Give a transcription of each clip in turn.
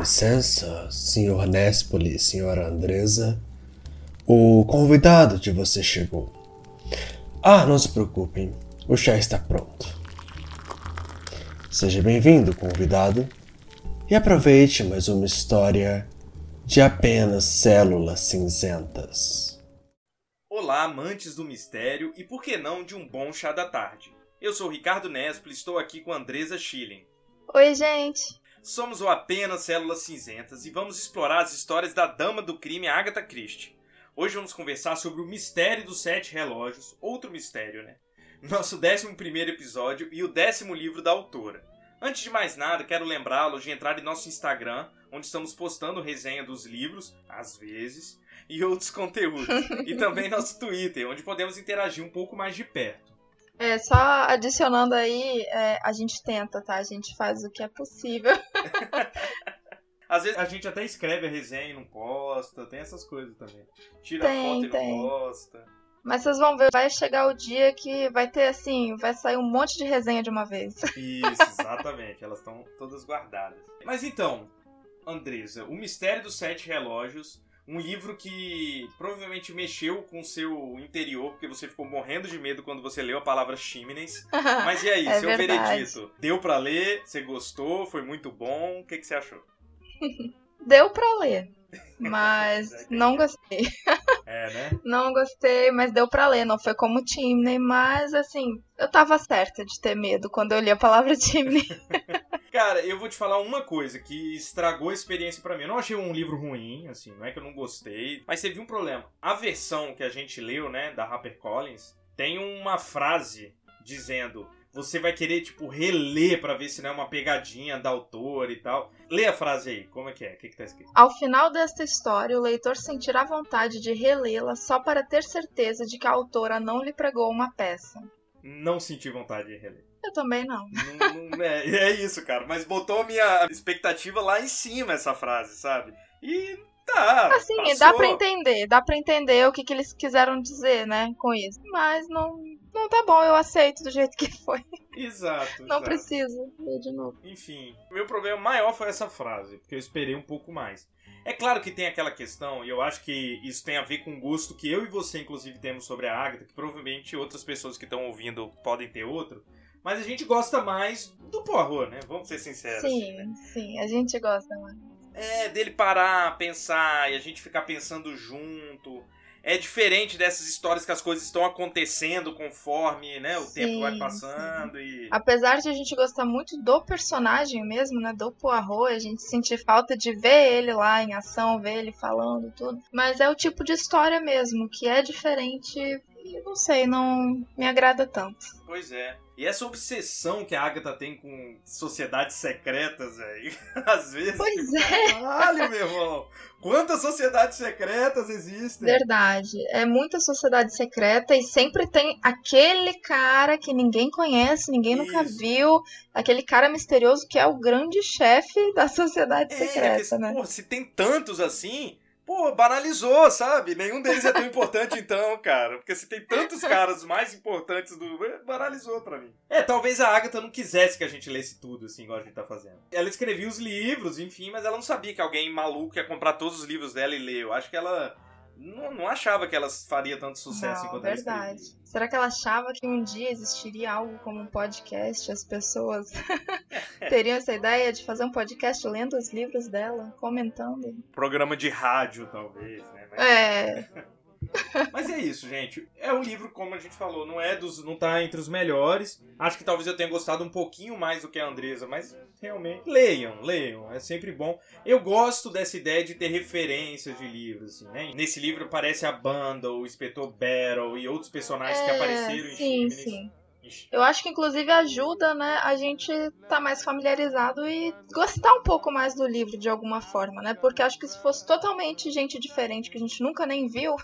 licença, senhor Nespoli e senhora Andresa. O convidado de você chegou. Ah, não se preocupem, o chá está pronto. Seja bem-vindo, convidado, e aproveite mais uma história de apenas células cinzentas. Olá, amantes do mistério e por que não de um bom chá da tarde. Eu sou Ricardo Nespoli e estou aqui com Andresa Schilling. Oi, gente. Somos o Apenas Células Cinzentas e vamos explorar as histórias da dama do crime Agatha Christie. Hoje vamos conversar sobre o mistério dos sete relógios, outro mistério, né? Nosso décimo primeiro episódio e o décimo livro da autora. Antes de mais nada, quero lembrá-los de entrar em nosso Instagram, onde estamos postando resenha dos livros, às vezes, e outros conteúdos. e também nosso Twitter, onde podemos interagir um pouco mais de perto. É, só adicionando aí, é, a gente tenta, tá? A gente faz o que é possível. Às vezes a gente até escreve a resenha e não posta, tem essas coisas também. Tira Tem, a foto tem. e não posta. Mas vocês vão ver, vai chegar o dia que vai ter assim, vai sair um monte de resenha de uma vez. Isso, exatamente. Elas estão todas guardadas. Mas então, Andresa, O Mistério dos Sete Relógios, um livro que provavelmente mexeu com o seu interior, porque você ficou morrendo de medo quando você leu a palavra chimneys. Mas e aí, É seu verdade. veredito? Deu pra ler? Você gostou? Foi muito bom? O que, que você achou? Deu pra ler, mas não gostei. É, né? Não gostei, mas deu pra ler. Não foi como Chimney, mas assim, eu tava certa de ter medo quando eu li a palavra Chimney. Cara, eu vou te falar uma coisa que estragou a experiência pra mim. Eu não achei um livro ruim, assim, não é que eu não gostei, mas teve um problema. A versão que a gente leu, né, da HarperCollins, tem uma frase dizendo: você vai querer tipo reler pra ver se não é uma pegadinha da autora e tal. Lê a frase aí, como é que é? O que, que tá escrito? Ao final desta história, o leitor sentirá vontade de relê-la só para ter certeza de que a autora não lhe pregou uma peça. Não senti vontade de reler. Eu também não. Não- não- é, é isso, cara. Mas botou a minha expectativa lá em cima essa frase, sabe? E tá. Assim, passou. dá pra entender, dá pra entender o que, que eles quiseram dizer, né, com isso. Mas não, não tá bom, eu aceito do jeito que foi. Exato. Não exato. preciso ler de novo. Enfim, o meu problema maior foi essa frase, porque eu esperei um pouco mais. É claro que tem aquela questão, e eu acho que isso tem a ver com o gosto que eu e você, inclusive, temos sobre a Agatha, que provavelmente outras pessoas que estão ouvindo podem ter outro, mas a gente gosta mais do Poirot, né? Vamos ser sinceros. assim, né? Sim, sim, a gente gosta, né? É, dele parar, pensar e a gente ficar pensando junto. É diferente dessas histórias que as coisas estão acontecendo conforme né, o tempo Sim, vai passando e. Apesar de a gente gostar muito do personagem mesmo, né, do Poirot, a gente sentir falta de ver ele lá em ação, ver ele falando tudo. Mas é o tipo de história mesmo, que é diferente e não sei, não me agrada tanto. Pois é. E essa obsessão que a Agatha tem com sociedades secretas, velho. Às vezes. Pois tipo, é. Caralho, meu irmão. Quantas sociedades secretas existem? Verdade. É muita sociedade secreta e sempre tem aquele cara que ninguém conhece, ninguém nunca Isso. viu, aquele cara misterioso que é o grande chefe da sociedade É, secreta, porque, né? pô, se tem tantos assim, pô, banalizou, sabe? Nenhum deles é tão importante então, cara. Porque se tem tantos caras mais importantes do. é, Banalizou pra mim. É, talvez a Agatha não quisesse que a gente lesse tudo, assim, igual a gente tá fazendo. Ela escrevia os livros, enfim, mas ela não sabia que alguém maluco ia comprar todos os livros dela e ler. Eu acho que ela. Não, não achava que ela faria tanto sucesso Não, enquanto verdade. ela escrevia. Será que ela achava que um dia existiria algo como um podcast? As pessoas teriam essa ideia de fazer um podcast lendo os livros dela, comentando? Programa de rádio, talvez, né? Mas- É, Mas é isso, gente. É um livro, como a gente falou, não é dos. não tá entre os melhores. Acho que talvez eu tenha gostado um pouquinho mais do que a Andresa, mas realmente. Leiam, leiam. É sempre bom. Eu gosto dessa ideia de ter referências de livros, assim, né? Nesse livro aparece a banda, o Inspetor Battle e outros personagens que é, apareceram em sim, Chimneys. sim. Ixi. Eu acho que inclusive ajuda, né, a gente tá mais familiarizado e gostar um pouco mais do livro de alguma forma, né? Porque acho que se fosse totalmente gente diferente que a gente nunca nem viu,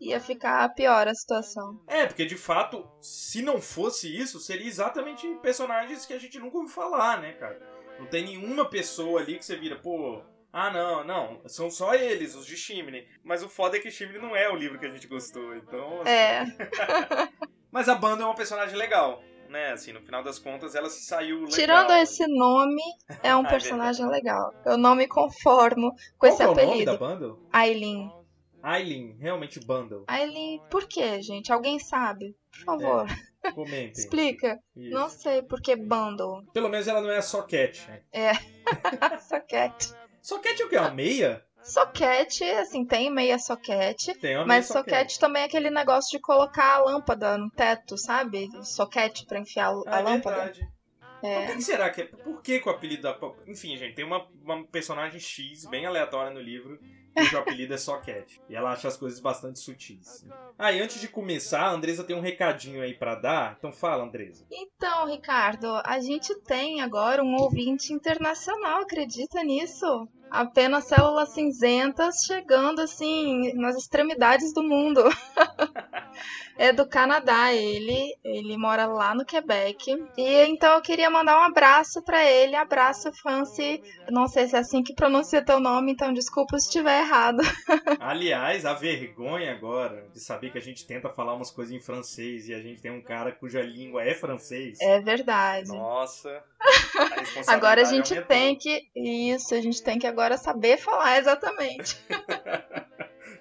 ia ficar pior a situação. É, porque de fato, se não fosse isso, seria exatamente personagens que a gente nunca ouviu falar, né, cara? Não tem nenhuma pessoa ali que você vira, pô. Ah, não, não. São só eles, os de Chimney. Mas o foda é que Chimney não é o livro que a gente gostou, então. assim, É, Mas a banda é uma personagem legal. né? Assim, no final das contas, ela se saiu legal. Tirando esse nome, é um Ah, é personagem legal. Eu não me conformo com Qual esse é o nome da apelido. Bundle? Aileen. Aileen, realmente Bundle. Aileen, por quê, gente? Alguém sabe? Por favor, Comentem. explica. Isso. Não sei por que bundle. Pelo menos ela não é a Socket. né? soquete. Socket é o quê? Uma meia? Soquete, assim, tem meia soquete. Tem uma Mas meia soquete também é aquele negócio de colocar a lâmpada no teto, sabe? Soquete pra enfiar Ah, a é lâmpada. verdade. É. Por que será que é? Por que, que o apelido da. Enfim, gente, tem uma, uma personagem X bem aleatória no livro cujo apelido é Socket. E ela acha as coisas bastante sutis. Ah, e antes de começar, a Andresa tem um recadinho aí pra dar. Então fala, Andresa. Então, Ricardo, a gente tem agora um ouvinte internacional, acredita nisso? Apenas células cinzentas chegando assim nas extremidades do mundo. é do Canadá, ele, ele mora lá no Quebec. E então eu queria mandar um abraço pra ele, abraço Fancy. Não sei se é assim que pronuncia teu nome, então desculpa se estiver errado. Aliás, a vergonha agora de saber que a gente tenta falar umas coisas em francês e a gente tem um cara cuja língua é francês. É verdade. Nossa. a Agora a gente aumentou. tem que. Isso, a gente tem que agora saber falar exatamente.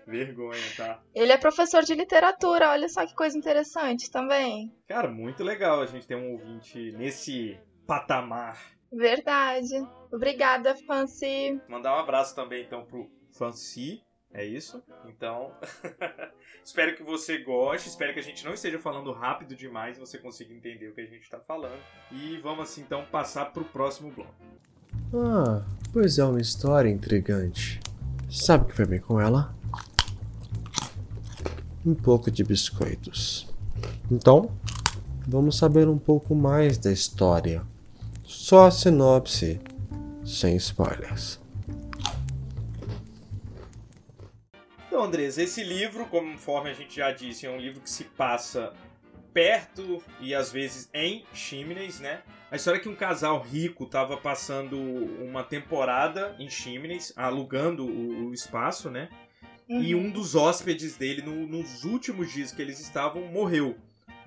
Vergonha, tá? Ele é professor de literatura, olha só que coisa interessante também. Cara, muito legal a gente ter um ouvinte nesse patamar. Verdade. Obrigada, Fancy. Mandar um abraço também, então, pro Fancy. É isso? Então, espero que você goste. Espero que a gente não esteja falando rápido demais e você consiga entender o que a gente está falando. E vamos, assim, então, passar pro próximo bloco. Ah, pois é uma história intrigante. Sabe o que vai bem com ela? Um pouco de biscoitos. Então, vamos saber um pouco mais da história. Só a sinopse, sem spoilers. Então, Andres, esse livro, conforme a gente já disse, é um livro que se passa perto e às vezes em Chimneys, né? A história é que um casal rico estava passando uma temporada em Chimneys, alugando o, o espaço, né? E Uhum. um dos hóspedes dele, no- nos últimos dias que eles estavam, morreu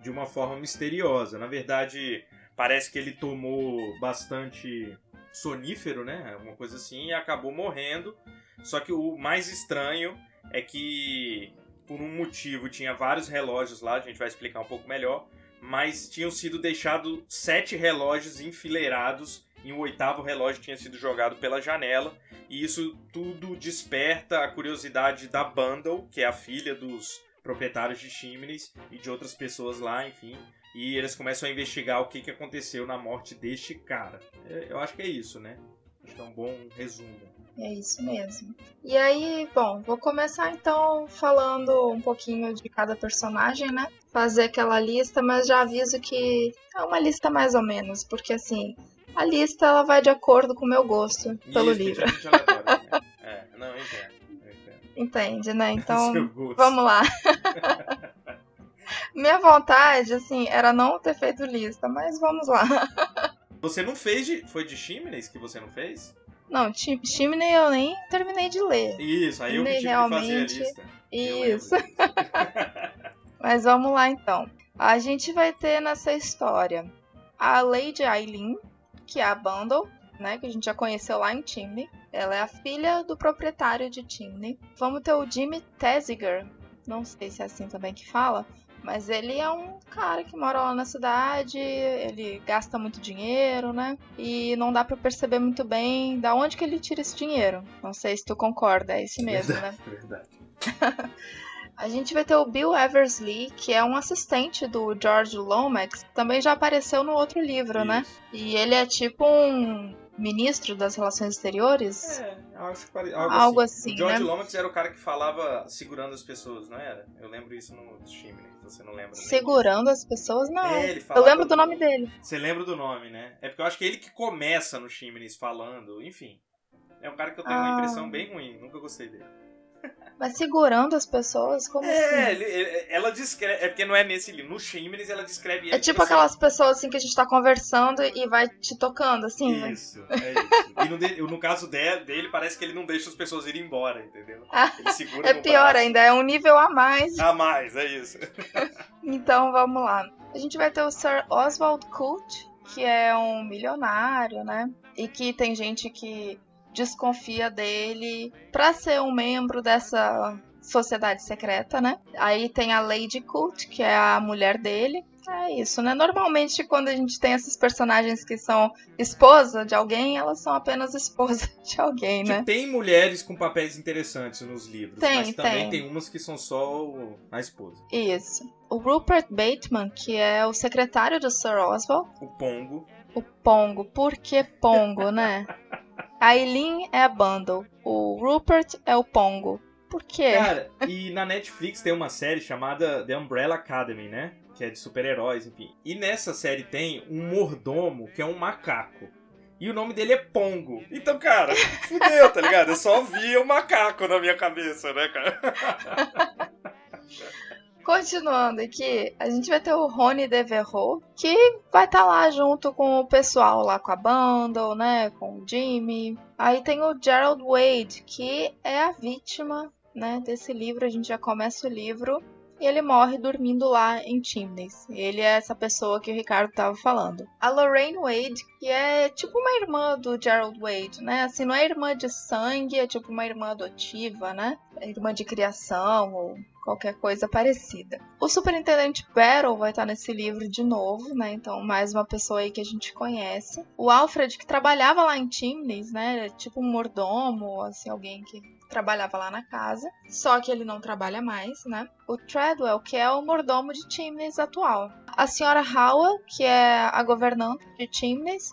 de uma forma misteriosa. Na verdade, parece que ele tomou bastante sonífero, né? Alguma coisa assim, e acabou morrendo. Só que o mais estranho é que, por um motivo, tinha vários relógios lá, a gente vai explicar um pouco melhor, mas tinham sido deixados sete relógios enfileirados e o oitavo relógio tinha sido jogado pela janela. E isso tudo desperta a curiosidade da Bundle, que é a filha dos proprietários de Chimneys e de outras pessoas lá, enfim. E eles começam a investigar o que, que aconteceu na morte deste cara. É, Eu acho que é isso, né? Acho que é um bom resumo. É isso mesmo. E aí, bom, vou começar então falando um pouquinho de cada personagem, né? Fazer aquela lista, mas já aviso que é uma lista mais ou menos, porque assim, a lista ela vai de acordo com o meu gosto pelo Isso, livro. aleatório, né? É, não, eu entendo. Eu entendo. Entende, né? Então, vamos lá. Minha vontade, assim, era não ter feito lista, mas vamos lá. Você não fez de. Foi de Chimneys que você não fez? Não, Chim- Chimney eu nem terminei de ler. Isso, aí eu tive que fazer a realmente. lista. Isso. Mas vamos lá então. A gente vai ter nessa história a Lady Aileen, que é a Bundle, né? Que a gente já conheceu lá em Chimney. Ela é a filha do proprietário de Chimney. Vamos ter o Jimmy Tesiger. Não sei se é assim também que fala. Mas ele é um cara que mora lá na cidade, ele gasta muito dinheiro, né? E não dá pra perceber muito bem da onde que ele tira esse dinheiro. Não sei se tu concorda, é esse mesmo, né? Verdade. A gente vai ter o Bill Eversley, que é um assistente do George Lomax, também já apareceu no outro livro, né? Isso. E ele é tipo um ministro das relações exteriores. É, acho que pare... algo, Algo assim. assim, O George né? Lomax era o cara que falava segurando as pessoas, não era? Eu lembro isso no Chimney, você não lembra? né? Segurando as pessoas, não. É, ele Eu falava lembro do nome dele. Você lembra do nome, né? É porque eu acho que ele que começa no Chimneys falando, enfim. É um cara que eu tenho uma Ah. impressão bem ruim, nunca gostei dele. Mas segurando as pessoas, como É, assim? ele- ele- ela descreve. É porque não é nesse livro. No Chimneys ela descreve. É tipo assim, aquelas pessoas assim que a gente tá conversando e vai te tocando, assim, né? Isso, é isso. E no, no caso dele, dele, parece que ele não deixa as pessoas irem embora, entendeu? Ah, Ele segura É pior braço. ainda, é um nível a mais. A mais, é isso. Então vamos lá. A gente vai ter o Sir Oswald Colt, que é um milionário, né? E que tem gente que desconfia dele para ser um membro dessa sociedade secreta, né? Aí tem a Lady Cult, que é a mulher dele. É isso, né? Normalmente, quando a gente tem esses personagens que são esposa de alguém, elas são apenas esposa de alguém, né? Tem mulheres com papéis interessantes nos livros, Tem, mas também tem. tem umas que são só o- a esposa. Isso. O Rupert Bateman, que é o secretário do Sir Oswald, O Pongo. o Pongo. Por que Pongo, né? A Eileen é a Bundle. O Rupert é o Pongo. Por quê? Cara, e na Netflix tem uma série chamada The Umbrella Academy, né? Que é de super-heróis, enfim. E nessa série tem um mordomo que é um macaco. E o nome dele é Pongo. Então, cara, fudeu, tá ligado? Eu só via o macaco na minha cabeça, né, cara? Continuando aqui, a gente vai ter o Rony Devereux, que vai estar lá junto com o pessoal lá com a Bundle, né, com o Jimmy. Aí tem o Gerald Wade, que é a vítima, né, desse livro. A gente já começa o livro e ele morre dormindo lá em Chimneys. Ele é essa pessoa que o Ricardo estava falando. A Lorraine Wade, que é tipo uma irmã do Gerald Wade, né? Assim, não é irmã de sangue, é tipo uma irmã adotiva, né? Irmã de criação ou qualquer coisa parecida. O Superintendente Battle vai estar nesse livro de novo, né? Então, mais uma pessoa aí que a gente conhece. O Alfred, que trabalhava lá em Chimneys, né? Tipo um mordomo, assim, alguém que trabalhava lá na casa. Só que ele não trabalha mais, né? O Treadwell, que é o mordomo de Chimneys atual. A senhora Howell, que é a governanta de Chimneys.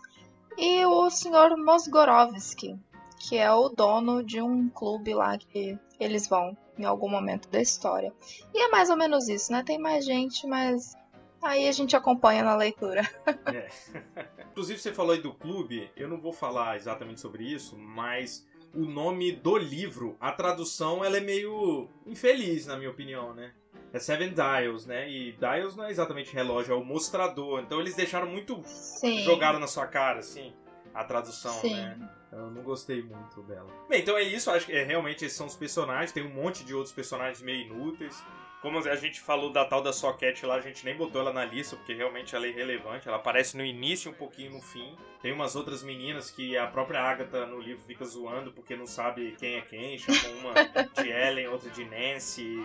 E o senhor Mosgorovsky, que é o dono de um clube lá que eles vão em algum momento da história. E é mais ou menos isso, né? Tem mais gente, mas aí a gente acompanha na leitura. É. Inclusive, você falou aí do clube, eu não vou falar exatamente sobre isso, mas o nome do livro, a tradução, ela é meio infeliz, na minha opinião, né? É Seven Dials, né? E Dials não é exatamente relógio, é o mostrador. Então eles deixaram muito. Sim. jogaram na sua cara, assim, a tradução, Sim. né? Eu não gostei muito dela. Bem, então é isso, acho que é, realmente esses são os personagens, tem um monte de outros personagens meio inúteis. Como a gente falou da tal da Socket lá, a gente nem botou ela na lista, porque realmente ela é irrelevante. Ela aparece no início e um pouquinho no fim. Tem umas outras meninas que a própria Agatha no livro fica zoando porque não sabe quem é quem. Chama uma de Ellen, outra de Nancy.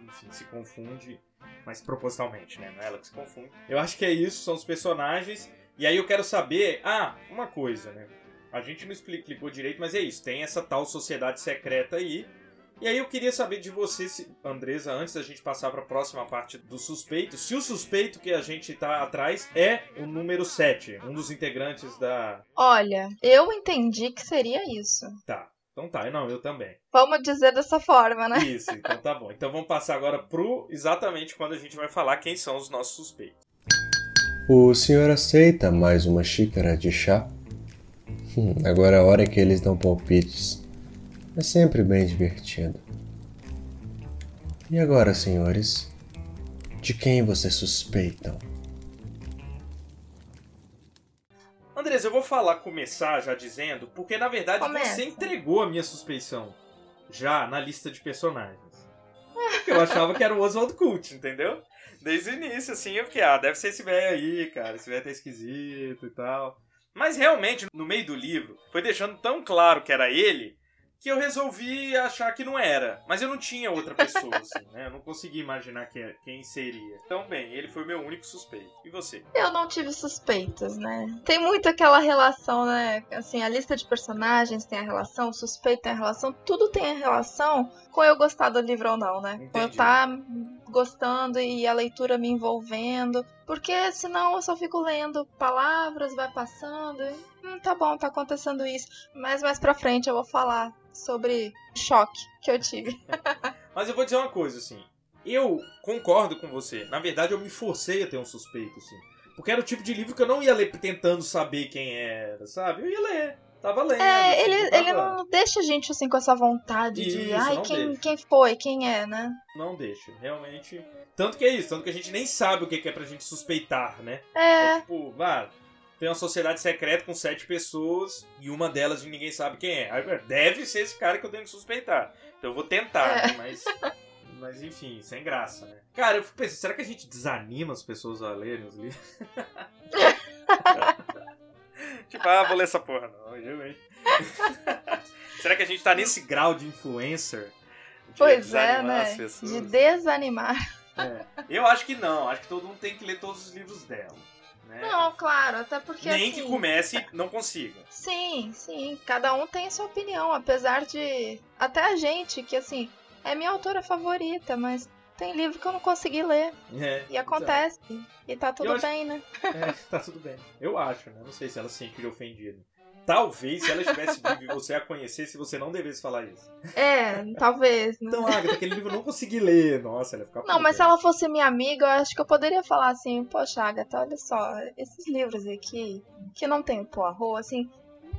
Enfim, se confunde. Mas propositalmente, né? Não é ela que se confunde. Eu acho que é isso, são os personagens. E aí eu quero saber. Ah, uma coisa, né? A gente não explicou direito, mas é isso. Tem essa tal sociedade secreta aí. E aí eu queria saber de você, se- Andresa, antes da gente passar para a próxima parte do suspeito, se o suspeito que a gente tá atrás é o número 7, um dos integrantes da. Olha, eu entendi que seria isso. Tá. Então tá, não, eu também. Vamos dizer dessa forma, né? Isso, então tá bom. Então vamos passar agora pro exatamente quando a gente vai falar quem são os nossos suspeitos. O senhor aceita mais uma xícara de chá? Hum, agora é a hora que eles dão palpites. É sempre bem divertido. E agora, senhores? De quem vocês suspeitam? Andresa, eu vou falar, começar já dizendo, porque na verdade Começa. você entregou a minha suspeição já na lista de personagens. Porque eu achava que era o Oswald Colt, entendeu? Desde o início, assim, eu fiquei, ah, deve ser esse velho aí, cara, esse velho tá esquisito e tal. Mas realmente, no meio do livro, foi deixando tão claro que era ele que eu resolvi achar que não era. Mas eu não tinha outra pessoa, assim, né? Eu não consegui imaginar que- quem seria. Então, bem, ele foi meu único suspeito. E você? Eu não tive suspeitas, né? Tem muito aquela relação, né? Assim, a lista de personagens tem a relação, o suspeito tem a relação, tudo tem a relação com eu gostar do livro ou não, né? Com eu Entendi. estar gostando e a leitura me envolvendo. Porque senão eu só fico lendo palavras, vai passando. Hum, tá bom, tá acontecendo isso. Mas mais pra frente eu vou falar sobre o choque que eu tive. Mas eu vou dizer uma coisa, assim. Eu concordo com você. Na verdade, eu me forcei a ter um suspeito, assim. Porque era o tipo de livro que eu não ia ler tentando saber quem era, sabe? Eu ia ler. Tava lendo. É, assim, ele, tava- ele não deixa a gente assim com essa vontade de. Isso, Ai, não quem, deixa. quem foi? Quem é, né? Não deixa, realmente. Tanto que é isso, tanto que a gente nem sabe o que é pra gente suspeitar, né? É. É tipo, ah, tem uma sociedade secreta com sete pessoas e uma delas ninguém sabe quem é. Deve ser esse cara que eu tenho que suspeitar. Então eu vou tentar, É. né? Mas Mas enfim, sem graça, né? Cara, eu fico pensando, será que a gente desanima as pessoas a lerem os livros? tipo, ah, vou ler essa porra não, eu, hein? será que a gente tá nesse grau de influencer? De pois é, né? De desanimar. É. Eu acho que não, acho que todo mundo tem que ler todos os livros dela. Né? Não, claro, até porque. Nem assim, que comece não consiga. Sim, sim. Cada um tem a sua opinião, apesar de. Até a gente, que assim, é minha autora favorita, mas tem livro que eu não consegui ler. É, e acontece. Então. E tá tudo acho... bem, né? É, tá tudo bem. Eu acho, né? Não sei se ela se sentiria ofendida. Talvez, se ela estivesse viva e você a conhecesse, você não devesse falar isso. É, talvez. Né? Então, Agatha, aquele livro eu não consegui ler. Nossa, ela ia ficar Não, mas se ela fosse minha amiga, eu acho que eu poderia falar assim, poxa, Agatha, olha só, esses livros aqui, que não tem o Poirot, assim,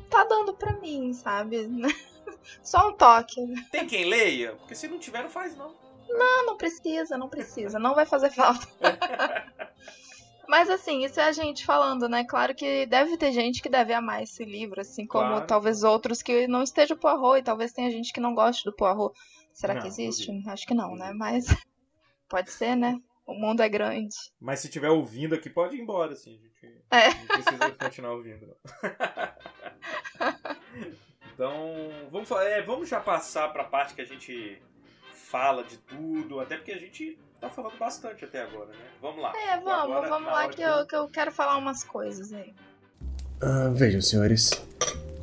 tá dando pra mim, sabe? Só um toque. Tem quem leia? Porque se não tiver, não faz, não. Não, não precisa, não precisa. Não vai fazer falta. Mas assim, isso é a gente falando, né? Claro que deve ter gente que deve amar esse livro, assim como claro. talvez outros que não estejam Poirot e talvez tenha gente que não goste do Poirot. Será não, que existe? Acho que não, né? Mas pode ser, né? O mundo é grande. Mas se estiver ouvindo aqui, pode ir embora, assim. A gente é. não precisa continuar ouvindo. então, vamos, é, vamos já passar para a parte que a gente fala de tudo, até porque a gente tá falando bastante até agora, né? Vamos lá. É, vamos, agora, vamos lá que, que, eu, que eu quero falar umas coisas aí. Ah, vejam, senhores.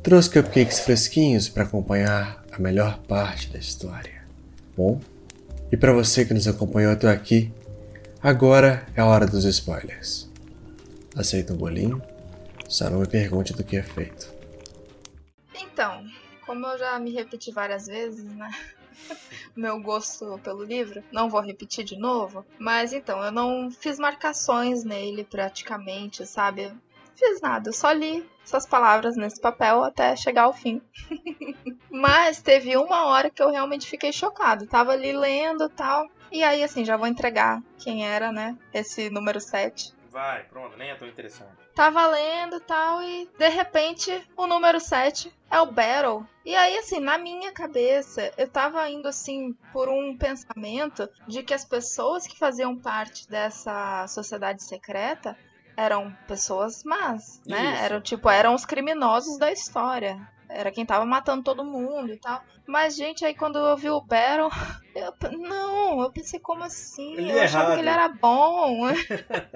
Trouxe cupcakes fresquinhos para acompanhar a melhor parte da história. Bom, e para você que nos acompanhou até aqui, agora é a hora dos spoilers. Aceita um bolinho? Só não me pergunte do que é feito. Então, como eu já me repeti várias vezes, né? meu gosto pelo livro. Não vou repetir de novo, mas então, eu não fiz marcações nele praticamente, sabe? Fiz nada, eu só li essas palavras nesse papel até chegar ao fim. mas teve uma hora que eu realmente fiquei chocado. Tava ali lendo tal. E aí, assim, já vou entregar quem era, né? Esse número 7. Vai, pronto, nem é tão interessante. Tá valendo tal, e de repente o número 7 é o Battle. E aí, assim, na minha cabeça, eu tava indo assim por um pensamento de que as pessoas que faziam parte dessa sociedade secreta eram pessoas más, né? Isso. Eram tipo, eram os criminosos da história. Era quem tava matando todo mundo e tal. Mas, gente, aí quando eu vi o Battle, eu, não, eu pensei, como assim? Ele eu é achava errado. que ele era bom.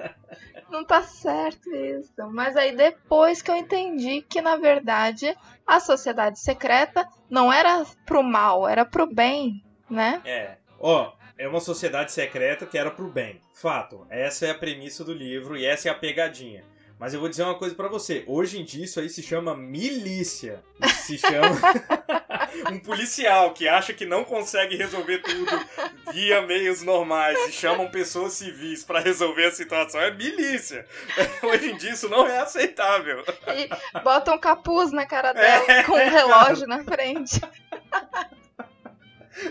não tá certo isso. Mas aí depois que eu entendi que, na verdade, a sociedade secreta não era pro mal, era pro bem, né? É. Ó, é uma sociedade secreta que era pro bem. Fato. Essa é a premissa do livro e essa é a pegadinha. Mas eu vou dizer uma coisa para você. Hoje em dia isso aí se chama milícia. Se chama um policial que acha que não consegue resolver tudo via meios normais e chamam pessoas civis para resolver a situação. É milícia. Hoje em dia isso não é aceitável. E botam um capuz na cara dela é, com um relógio cara. na frente.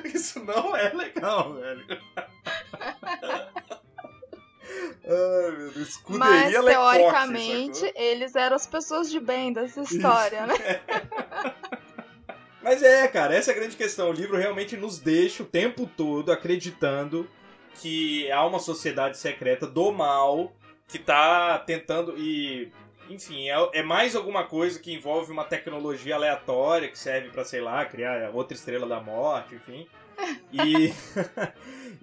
Isso não é legal, velho. Ai, meu Deus. Escuderia Mas, teoricamente, eles eram as pessoas de bem dessa história, né? Mas é, cara, essa é a grande questão. O livro realmente nos deixa o tempo todo acreditando que há uma sociedade secreta do mal que tá tentando e enfim, é, é, mais alguma coisa que envolve uma tecnologia aleatória que serve para sei lá, criar outra estrela da morte, enfim. E,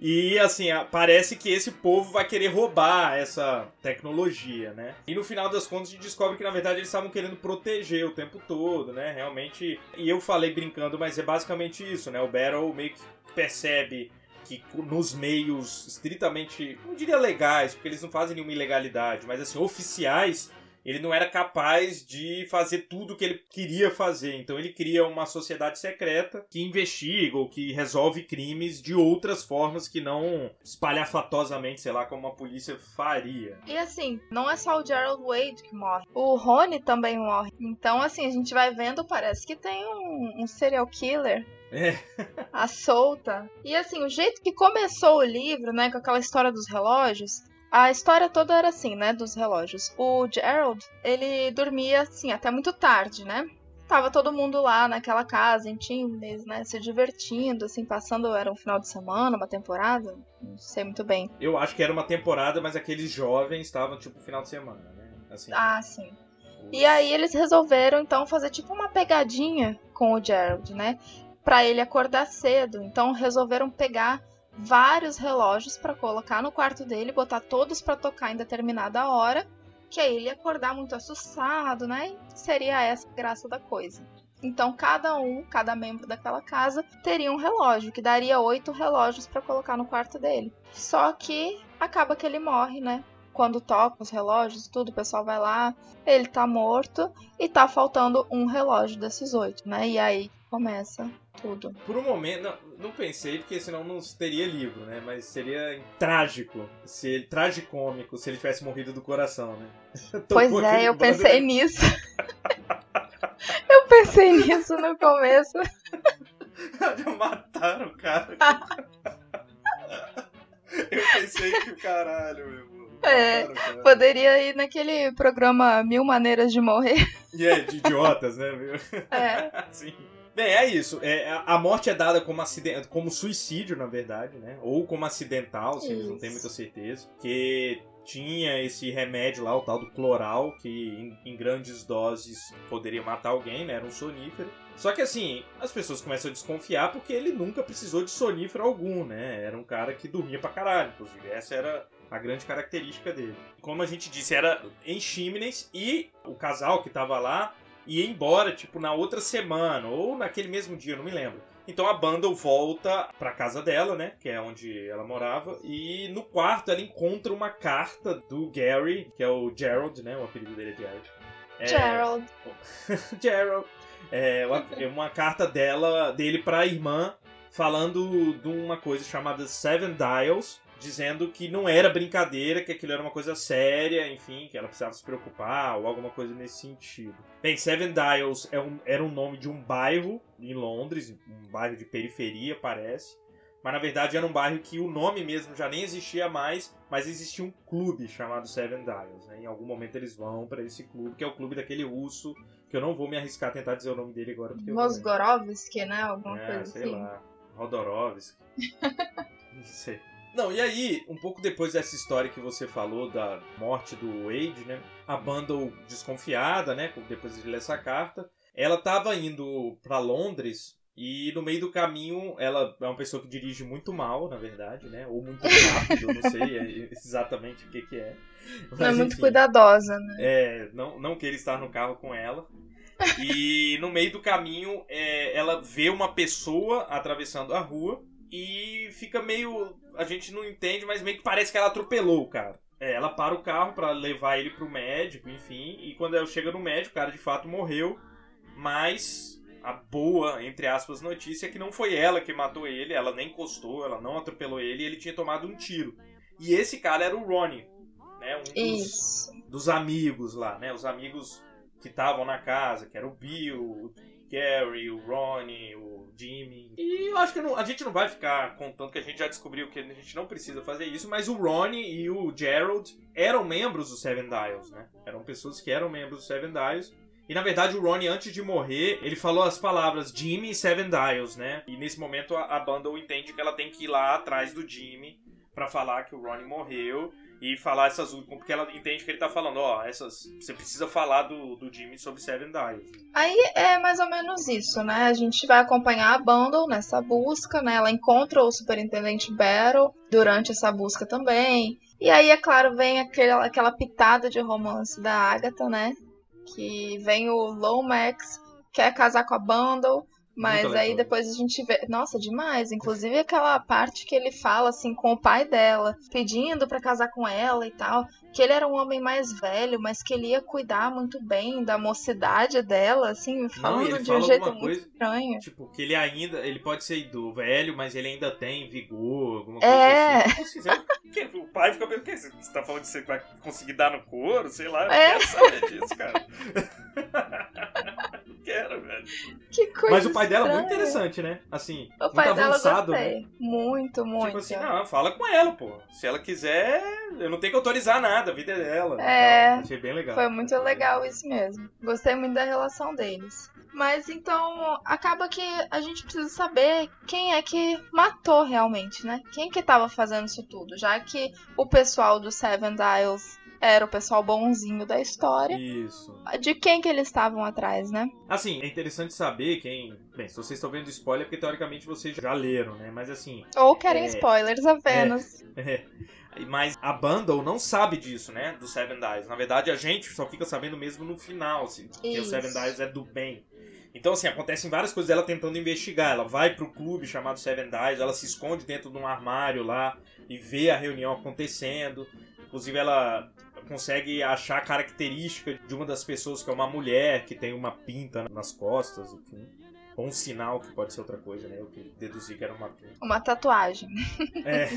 e assim, parece que esse povo vai querer roubar essa tecnologia, né? E no final das contas a gente descobre que na verdade eles estavam querendo proteger o tempo todo, né? Realmente. E eu falei brincando, mas é basicamente isso, né? O Battle meio que percebe que nos meios estritamente, não diria legais, porque eles não fazem nenhuma ilegalidade, mas assim, oficiais, ele não era capaz de fazer tudo o que ele queria fazer. Então ele cria uma sociedade secreta que investiga ou que resolve crimes de outras formas que não espalhafatosamente, sei lá, como a polícia faria. E assim, não é só o Gerald Wade que morre. O Rony também morre. Então, assim, a gente vai vendo, parece que tem um, um serial killer é. a solta. E assim, o jeito que começou o livro, né, com aquela história dos relógios, a história toda era assim, né, dos relógios. O Gerald, ele dormia assim até muito tarde, né? tava todo mundo lá naquela casa, em times, né, se divertindo, assim, passando, era um final de semana, uma temporada, não sei muito bem. Eu acho que era uma temporada, mas aqueles jovens estavam, tipo, final de semana, né? Assim. Ah, sim. E aí eles resolveram, então, fazer tipo uma pegadinha com o Gerald, né? Pra ele acordar cedo. Então resolveram pegar vários relógios para colocar no quarto dele, botar todos para tocar em determinada hora que aí ele ia acordar muito assustado, né? Seria essa a graça da coisa. Então cada um, cada membro daquela casa teria um relógio, que daria oito relógios para colocar no quarto dele. Só que acaba que ele morre, né? Quando toca os relógios, tudo, o pessoal vai lá, ele tá morto e tá faltando um relógio desses oito, né? E aí começa tudo. Por um momento, não, não, pensei, porque senão não teria livro, né? Mas seria trágico, se ele, tragicômico, se ele tivesse morrido do coração, né? pois é, eu pensei nisso. eu pensei nisso no começo. Já mataram o cara. eu pensei que o caralho, meu. É, poderia ir naquele programa Mil Maneiras de Morrer. E é, de idiotas, né? É. Sim. Bem, é isso. É, a morte é dada como, acidente, como suicídio, na verdade, né? Ou como acidental, se eles não têm muita certeza. Que tinha esse remédio lá, o tal do cloral, que em, em, grandes doses poderia matar alguém, né? Era um sonífero. Só que assim, as pessoas começam a desconfiar porque ele nunca precisou de sonífero algum, né? Era um cara que dormia pra caralho, inclusive. Essa era a grande característica dele. Como a gente disse, era em Chimneys e o casal que tava lá e ir embora, tipo, na outra semana, ou naquele mesmo dia, não me lembro. Então a Bundle volta pra casa dela, né? Que é onde ela morava. E no quarto ela encontra uma carta do Gary, que é o Gerald, né? O apelido dele é Gerald. É... Gerald. Gerald. É uma, é uma carta dela, dele pra irmã, falando de uma coisa chamada Seven Dials, dizendo que não era brincadeira, que aquilo era uma coisa séria, enfim, que ela precisava se preocupar ou alguma coisa nesse sentido. Bem, Seven Dials é um, era um nome de um bairro em Londres, um bairro de periferia, parece. Mas na verdade era um bairro que o nome mesmo já nem existia mais, mas existia um clube chamado Seven Dials. Né? Em algum momento eles vão para esse clube, que é o clube daquele russo, que eu não vou me arriscar a tentar dizer o nome dele agora. Rosgorovski, né? Alguma é, coisa sei assim. lá. Rodorovski. não sei. Não, e aí, um pouco depois dessa história que você falou da morte do Wade, né? A Bundle desconfiada, né? Depois de ler essa carta, ela estava indo para Londres e no meio do caminho ela é uma pessoa que dirige muito mal, na verdade, né? Ou muito rápido, não sei exatamente o que, que é. Mas, não é muito enfim, cuidadosa, né? É, não, não queira estar no carro com ela. E no meio do caminho é, ela vê uma pessoa atravessando a rua e fica meio. A gente não entende, mas meio que parece que ela atropelou o cara. É, ela para o carro para levar ele pro médico, enfim. E quando ela chega no médico, o cara de fato morreu. Mas a boa, entre aspas, notícia é que não foi ela que matou ele. Ela nem encostou, ela não atropelou ele. E ele tinha tomado um tiro. E esse cara era o Ronnie, né? Um dos, dos amigos lá, né? Os amigos que estavam na casa, que era o Bill, Gary, o Ronnie, o Jimmy. E eu acho que não, a gente não vai ficar contando que a gente já descobriu que a gente não precisa fazer isso, mas o Ronnie e o Gerald eram membros do Seven Dials, né? Eram pessoas que eram membros do Seven Dials. E na verdade o Ronnie, antes de morrer, ele falou as palavras Jimmy e Seven Dials, né? E nesse momento a, a Bundle entende que ela tem que ir lá atrás do Jimmy para falar que o Ronnie morreu e falar essas últimas, porque ela entende que ele tá falando, ó, essas. Você precisa falar do, do Jimmy sobre Seven Dials. Aí é mais ou menos isso, né? A gente vai acompanhar a Bundle nessa busca, né? Ela encontra o Superintendente Battle durante essa busca também. E aí, é claro, vem aquela, aquela pitada de romance da Agatha, né? Que vem o Lomax, quer casar com a Bundle mas aí depois a gente vê. Nossa, demais. Inclusive aquela parte que ele fala assim com o pai dela, pedindo para casar com ela e tal. Que ele era um homem mais velho, mas que ele ia cuidar muito bem da mocidade dela, assim, falando Não, de um jeito muito coisa, estranho. Tipo, que ele ainda. Ele pode ser do velho, mas ele ainda tem vigor, alguma coisa é. assim. Assim, o pai fica pensando, que você tá falando que você vai conseguir dar no couro? Sei lá, eu é. quero saber disso, cara. que era, velho. Que coisa Mas o pai dela é muito interessante, né? Assim, O pai muito dela avançado, né? gostei. Muito, muito. Tipo assim, não, fala com ela, pô. Se ela quiser, eu não tenho que autorizar nada, a vida é dela. É. Então, achei bem legal. Foi muito legal isso mesmo. Gostei muito da relação deles. Mas então, acaba que a gente precisa saber quem é que matou realmente, né? Quem que tava fazendo isso tudo, já que o pessoal do Seven Dials era o pessoal bonzinho da história. Isso. De quem que eles estavam atrás, né? Assim, é interessante saber quem. Bem, se vocês estão vendo spoiler, é porque teoricamente vocês já leram, né? Mas assim. Ou querem É. spoilers apenas. É. Mas a Bundle não sabe disso, né? Do Seven Dials. Na verdade, a gente só fica sabendo mesmo no final, assim, porque o. Seven Dials é do bem. Então, assim, acontecem várias coisas dela tentando investigar. Ela vai pro clube chamado Seven Dials, ela se esconde dentro de um armário lá e vê a reunião acontecendo. Inclusive, ela consegue achar a característica de uma das pessoas que é uma mulher que tem uma pinta nas costas, enfim. Ou um sinal que pode ser outra coisa, né? Eu deduzi que era uma pinta. Uma tatuagem. É.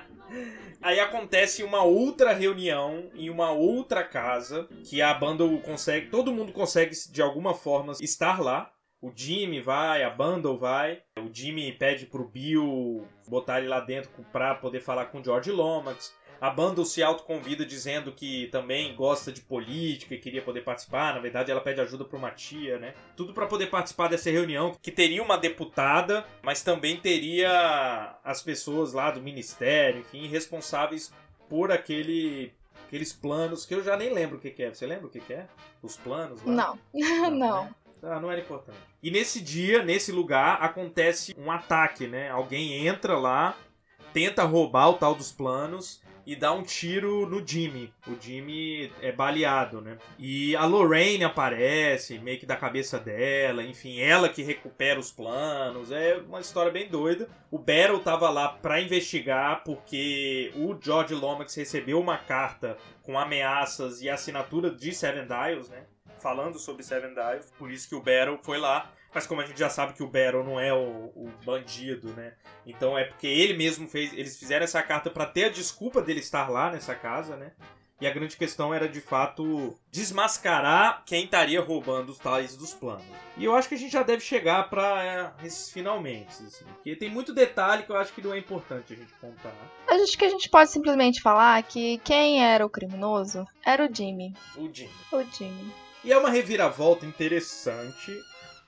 Aí acontece uma outra reunião em uma outra casa que a Bundle consegue, todo mundo consegue de alguma forma estar lá. O Jimmy vai, a Bundle vai. O Jimmy pede pro Bill botar ele lá dentro pra poder falar com o George Lomax. A Bundle se autoconvida dizendo que também gosta de política e queria poder participar. Na verdade, ela pede ajuda pra uma tia, né? Tudo pra poder participar dessa reunião, que teria uma deputada, mas também teria as pessoas lá do ministério, enfim, responsáveis por aquele aqueles planos que eu já nem lembro o que, que é. Você lembra o que, que é? Os planos lá? Não. Não. né? Ah, não era importante. E nesse dia, nesse lugar, acontece um ataque, né? Alguém entra lá, tenta roubar o tal dos planos e dá um tiro no Jimmy. O Jimmy é baleado, né? E a Lorraine aparece, meio que da cabeça dela, enfim, ela que recupera os planos. É uma história bem doida. O Battle tava lá pra investigar porque o George Lomax recebeu uma carta com ameaças e assinatura de Seven Dials, né? Falando sobre Seven Dials. Por isso que o Battle foi lá. Mas como a gente já sabe que o Battle não é o, o bandido, né? Então é porque ele mesmo fez. Eles fizeram essa carta pra ter a desculpa dele estar lá nessa casa, né? E a grande questão era de fato desmascarar quem estaria roubando os tais dos planos. E eu acho que a gente já deve chegar pra é, esses finalmente, assim, porque tem muito detalhe que eu acho que não é importante a gente contar. Acho que a gente pode simplesmente falar que quem era o criminoso era o Jimmy. O Jim. O Jimmy. E é uma reviravolta interessante,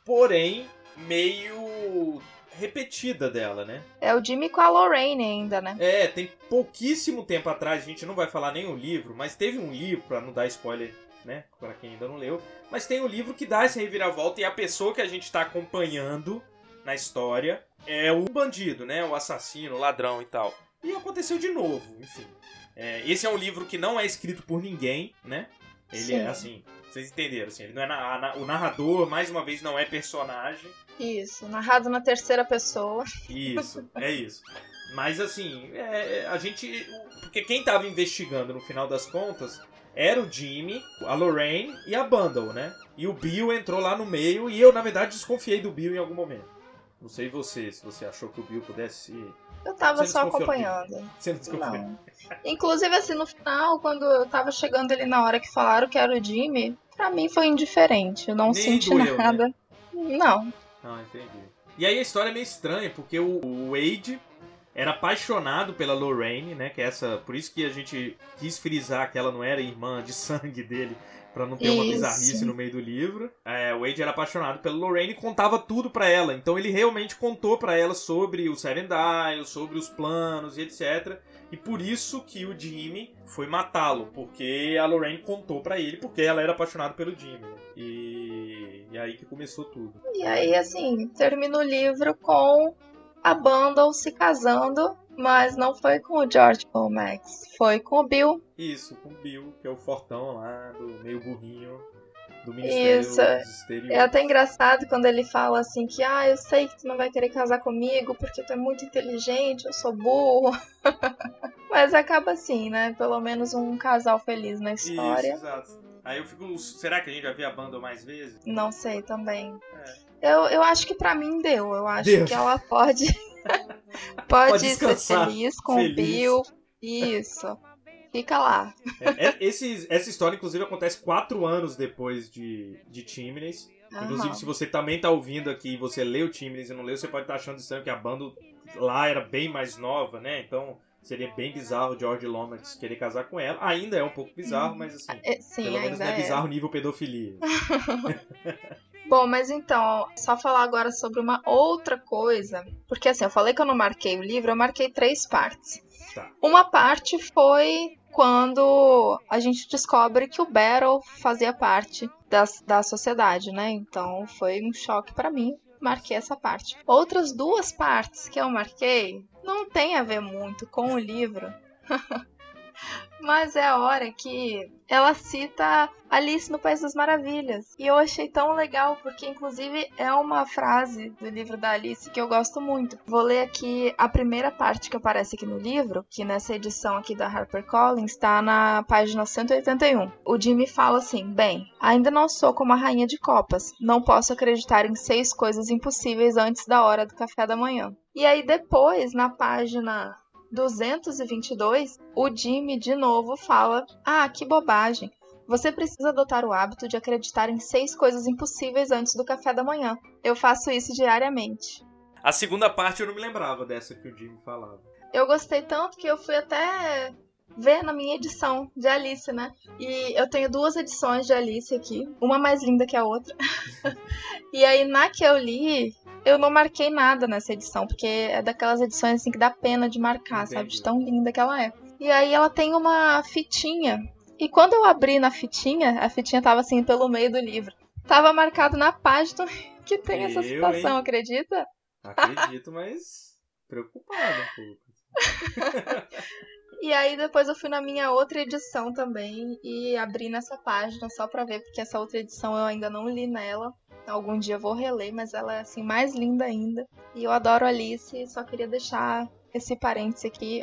porém meio repetida dela, né? É o Jimmy com a Lorraine ainda, né? É, tem pouquíssimo tempo atrás, a gente não vai falar nem o livro, mas teve um livro, pra não dar spoiler, né, para quem ainda não leu, mas tem um livro que dá essa reviravolta e a pessoa que a gente tá acompanhando na história é o bandido, né, o assassino, o ladrão e tal. E aconteceu de novo, enfim. É, esse é um livro que não é escrito por ninguém, né? Ele Sim. é assim, vocês entenderam, assim, ele não é na- na- o narrador, mais uma vez, não é personagem. Isso, narrado na terceira pessoa. Isso, é isso. Mas assim, é, a gente. Porque quem tava investigando no final das contas era o Jimmy, a Lorraine e a Bundle, né? E o Bill entrou lá no meio e eu, na verdade, desconfiei do Bill em algum momento. Não sei você, se você achou que o Bill pudesse. Eu tava só acompanhando. Você não desconfiou? Não. Inclusive, assim, no final, quando eu tava chegando ali na hora que falaram que era o Jimmy, pra mim foi indiferente. Eu não Nem senti doeu, né? nada. Não. Ah, entendi. E aí a história é meio estranha, porque o Wade era apaixonado pela Lorraine, né? Que é essa. Por isso que a gente quis frisar que ela não era irmã de sangue dele, pra não ter uma Isso. bizarrice no meio do livro. É, o Wade era apaixonado pela Lorraine e contava tudo pra ela. Então ele realmente contou pra ela sobre o Seven Dials, sobre os planos e etc. E por isso que o Jimmy foi matá-lo, porque a Lorraine contou pra ele, porque ela era apaixonada pelo Jimmy. E, e aí que começou tudo. E aí, assim, termina o livro com a Bundle se casando, mas não foi com o George Lomax, foi com o Bill. Isso, com o Bill, que é o fortão lá, do meio burrinho do Ministério Isso. Exteriores. É até engraçado quando ele fala assim que, ah, eu sei que tu não vai querer casar comigo porque tu é muito inteligente, eu sou burro. Mas acaba assim, né? Pelo menos um casal feliz na Isso, história. exato. Aí eu fico. Será que a gente já viu a banda mais vezes? Não sei também. É. Eu, eu acho que pra mim deu. Eu acho Deu. que ela pode. pode, Pode ser feliz com feliz. o Bill. Isso. Fica lá. É, é, esse, essa história, inclusive, acontece quatro anos depois de, de Chimneys. Inclusive, se você também tá ouvindo aqui e você leu Timeless e não leu, você pode estar tá achando estranho que a banda lá era bem mais nova, né? Então seria bem bizarro George Lomax querer casar com ela. Ainda é um pouco bizarro, mas assim, é, sim, pelo menos não é, é bizarro nível pedofilia. Bom, mas então, só falar agora sobre uma outra coisa. Porque assim, eu falei que eu não marquei o livro, eu marquei três partes. Tá. Uma parte foi quando a gente descobre que o Battle fazia parte da, da sociedade, né? Então foi um choque para mim. Marquei essa parte. Outras duas partes que eu marquei não tem a ver muito com o livro. Mas é a hora que ela cita Alice no País das Maravilhas. E eu achei tão legal, porque inclusive é uma frase do livro da Alice que eu gosto muito. Vou ler aqui a primeira parte que aparece aqui no livro, que nessa edição aqui da HarperCollins está na página 181. O Jimmy fala assim: Bem, ainda não sou como a rainha de copas. Não posso acreditar em seis coisas impossíveis antes da hora do café da manhã. E aí depois, na página 222, o Jimmy de novo fala: Ah, que bobagem. Você precisa adotar o hábito de acreditar em seis coisas impossíveis antes do café da manhã. Eu faço isso diariamente. A segunda parte eu não me lembrava dessa que o Jimmy falava. Eu gostei tanto que eu fui até ver na minha edição de Alice, né? E eu tenho duas edições de Alice aqui, uma mais linda que a outra. e aí na que eu li, eu não marquei nada nessa edição, porque é daquelas edições assim que dá pena de marcar, Entendi. sabe? De tão linda que ela é. E aí ela tem uma fitinha. E quando eu abri na fitinha, a fitinha tava assim pelo meio do livro. Tava marcado na página que tem eu, essa citação, hein? acredita? Acredito, mas preocupado um pouco. E aí depois eu fui na minha outra edição também e abri nessa página só pra ver, porque essa outra edição eu ainda não li nela. Algum dia eu vou reler, mas ela é assim mais linda ainda. E eu adoro Alice, só queria deixar esse parêntese aqui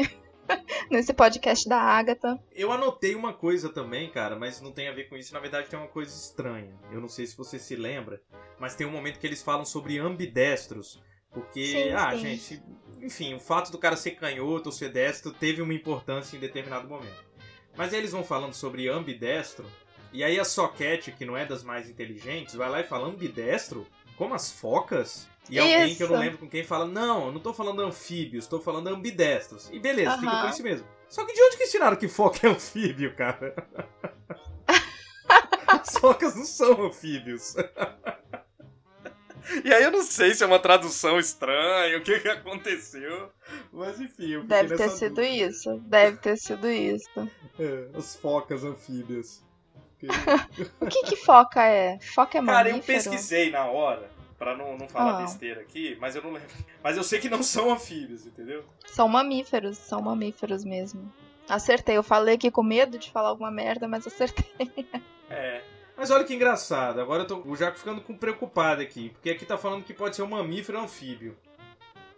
nesse podcast da Agatha. Eu anotei uma coisa também, cara, mas não tem a ver com isso. Na verdade, tem uma coisa estranha. Eu não sei se você se lembra, mas tem um momento que eles falam sobre ambidestros. Porque, sim, ah, sim. gente, enfim, o fato do cara ser canhoto ou ser destro teve uma importância em determinado momento. Mas aí eles vão falando sobre ambidestro, e aí a Soquete, que não é das mais inteligentes, vai lá e fala ambidestro? Como as focas? E alguém que eu não lembro com quem fala, não, eu não tô falando anfíbios, tô falando ambidestros. E beleza, uhum. fica por isso mesmo. Só que de onde que tiraram que foca é anfíbio, cara? As focas não são anfíbios. E aí eu não sei se é uma tradução estranha, o que que aconteceu. Mas enfim. Deve ter sido dúvida. isso. Deve ter sido isso. É, as focas anfíbias. o que que foca é? Foca é mamífero? Cara, eu pesquisei na hora, pra não, não falar ah. besteira aqui, mas eu não lembro. Mas eu sei que não são anfíbios, entendeu? São mamíferos, são mamíferos mesmo. Acertei, eu falei aqui com medo de falar alguma merda, mas acertei. É, mas olha que engraçado, agora eu tô o Jaco ficando com preocupado aqui, porque aqui tá falando que pode ser um mamífero anfíbio.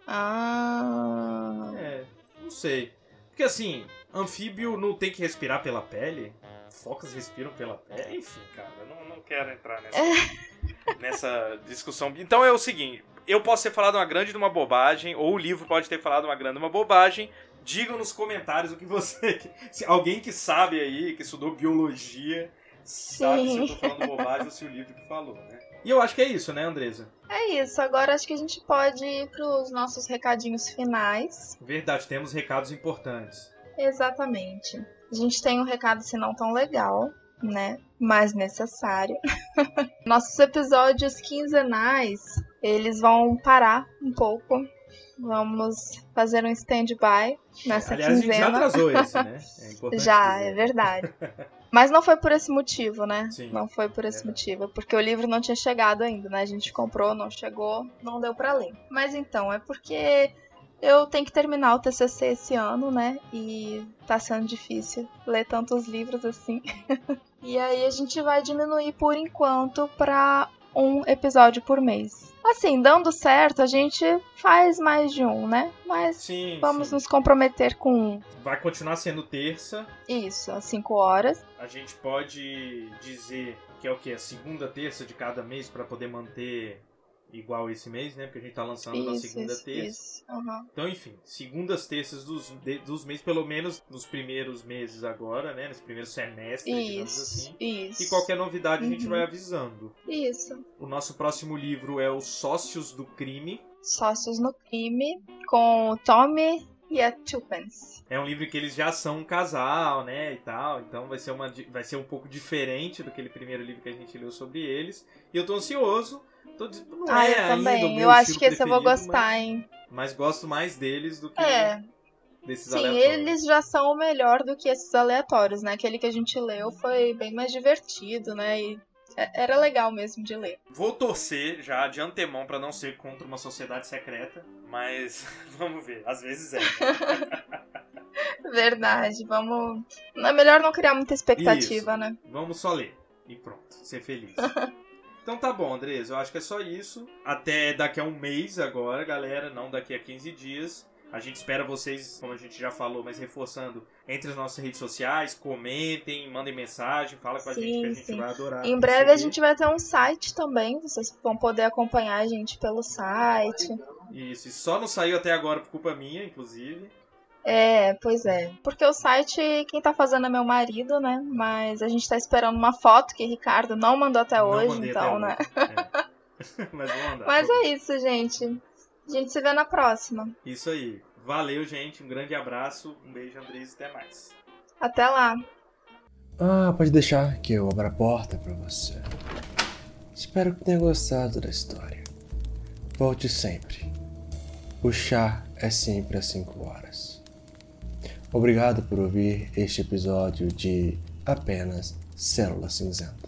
Ah. É, não sei. Porque assim, anfíbio não tem que respirar pela pele? Focas respiram pela pele? Enfim, cara, não, não quero entrar nessa, é. nessa discussão. Então é o seguinte, eu posso ter falado uma grande de uma bobagem, ou o livro pode ter falado uma grande de uma bobagem. Digam nos comentários o que você. Se alguém que sabe aí, que estudou biologia, sabe se eu tô falando bobagem ou se o livro que falou, né? E eu acho que é isso, né, Andresa? É isso. Agora acho que a gente pode ir pros nossos recadinhos finais. Verdade, temos recados importantes. Exatamente. A gente tem um recado, se não tão legal, né? Mas necessário. Nossos episódios quinzenais, eles vão parar um pouco. Vamos fazer um stand-by nessa Aliás, quinzena. a gente já atrasou esse, né? É já, dizer. é verdade. Mas não foi por esse motivo, né? Sim, não foi por esse é motivo, porque o livro não tinha chegado ainda, né? A gente comprou, não chegou, não deu para ler. Mas então, é porque eu tenho que terminar o TCC esse ano, né? E tá sendo difícil ler tantos livros assim. e aí a gente vai diminuir por enquanto para um episódio por mês. Assim, dando certo, a gente faz mais de um, né? Mas sim, vamos sim. nos comprometer com um. Vai continuar sendo terça. Isso, às 5 horas. A gente pode dizer que é o que? A segunda terça de cada mês para poder manter igual esse mês, né? Porque a gente tá lançando isso, na segunda isso, terça. Isso. Uhum. Então, enfim, segundas terças dos, de, dos meses, pelo menos nos primeiros meses agora, né? Nos primeiros semestres, digamos Isso, assim. isso. E qualquer novidade a gente Uhum. vai avisando. Isso. O nosso próximo livro é Os Sócios do Crime. Sócios no crime com o Tommy e a Twopence. É um livro que eles já são um casal, né, e tal. Então vai ser, uma, vai ser um pouco diferente do aquele primeiro livro que a gente leu sobre eles. E eu tô ansioso. Tô, dis- não Ah, é eu também. Eu acho que esse eu vou gostar, mas, hein? mas gosto mais deles do que É, desses sim, aleatórios. eles já são o melhor do que esses aleatórios, né? Aquele que a gente leu foi bem mais divertido, né? E é- era legal mesmo de ler. Vou torcer já de antemão pra não ser contra uma sociedade secreta, mas vamos ver. Às vezes é. né? Verdade, vamos. É melhor não criar muita expectativa, Isso. né? Vamos só ler. E pronto, ser feliz. Então tá bom, Andres, eu acho que é só isso. Até daqui a um mês agora, galera, não daqui a 15 dias. A gente espera vocês, como a gente já falou, mas reforçando, entre as nossas redes sociais, comentem, mandem mensagem, fala com a Sim, gente que a gente sim. vai adorar. Em breve a gente vai ter um site também, vocês vão poder acompanhar a gente pelo site. Isso, e só não saiu até agora por culpa minha, inclusive. É, pois é. Porque o site, quem tá fazendo é meu marido, né? Mas a gente tá esperando uma foto que Ricardo não mandou até Não hoje, então, até né? hoje. É. mas vou mandar. Mas é isso, gente. A gente se vê na próxima. Isso aí. Valeu, gente. Um grande abraço. Um beijo, Andrés. Até mais. Até lá. Ah, pode deixar que eu abra a porta pra você. Espero que tenha gostado da história. Volte sempre. O chá é sempre às 5 horas. Obrigado por ouvir este episódio de Apenas Células Cinzentas.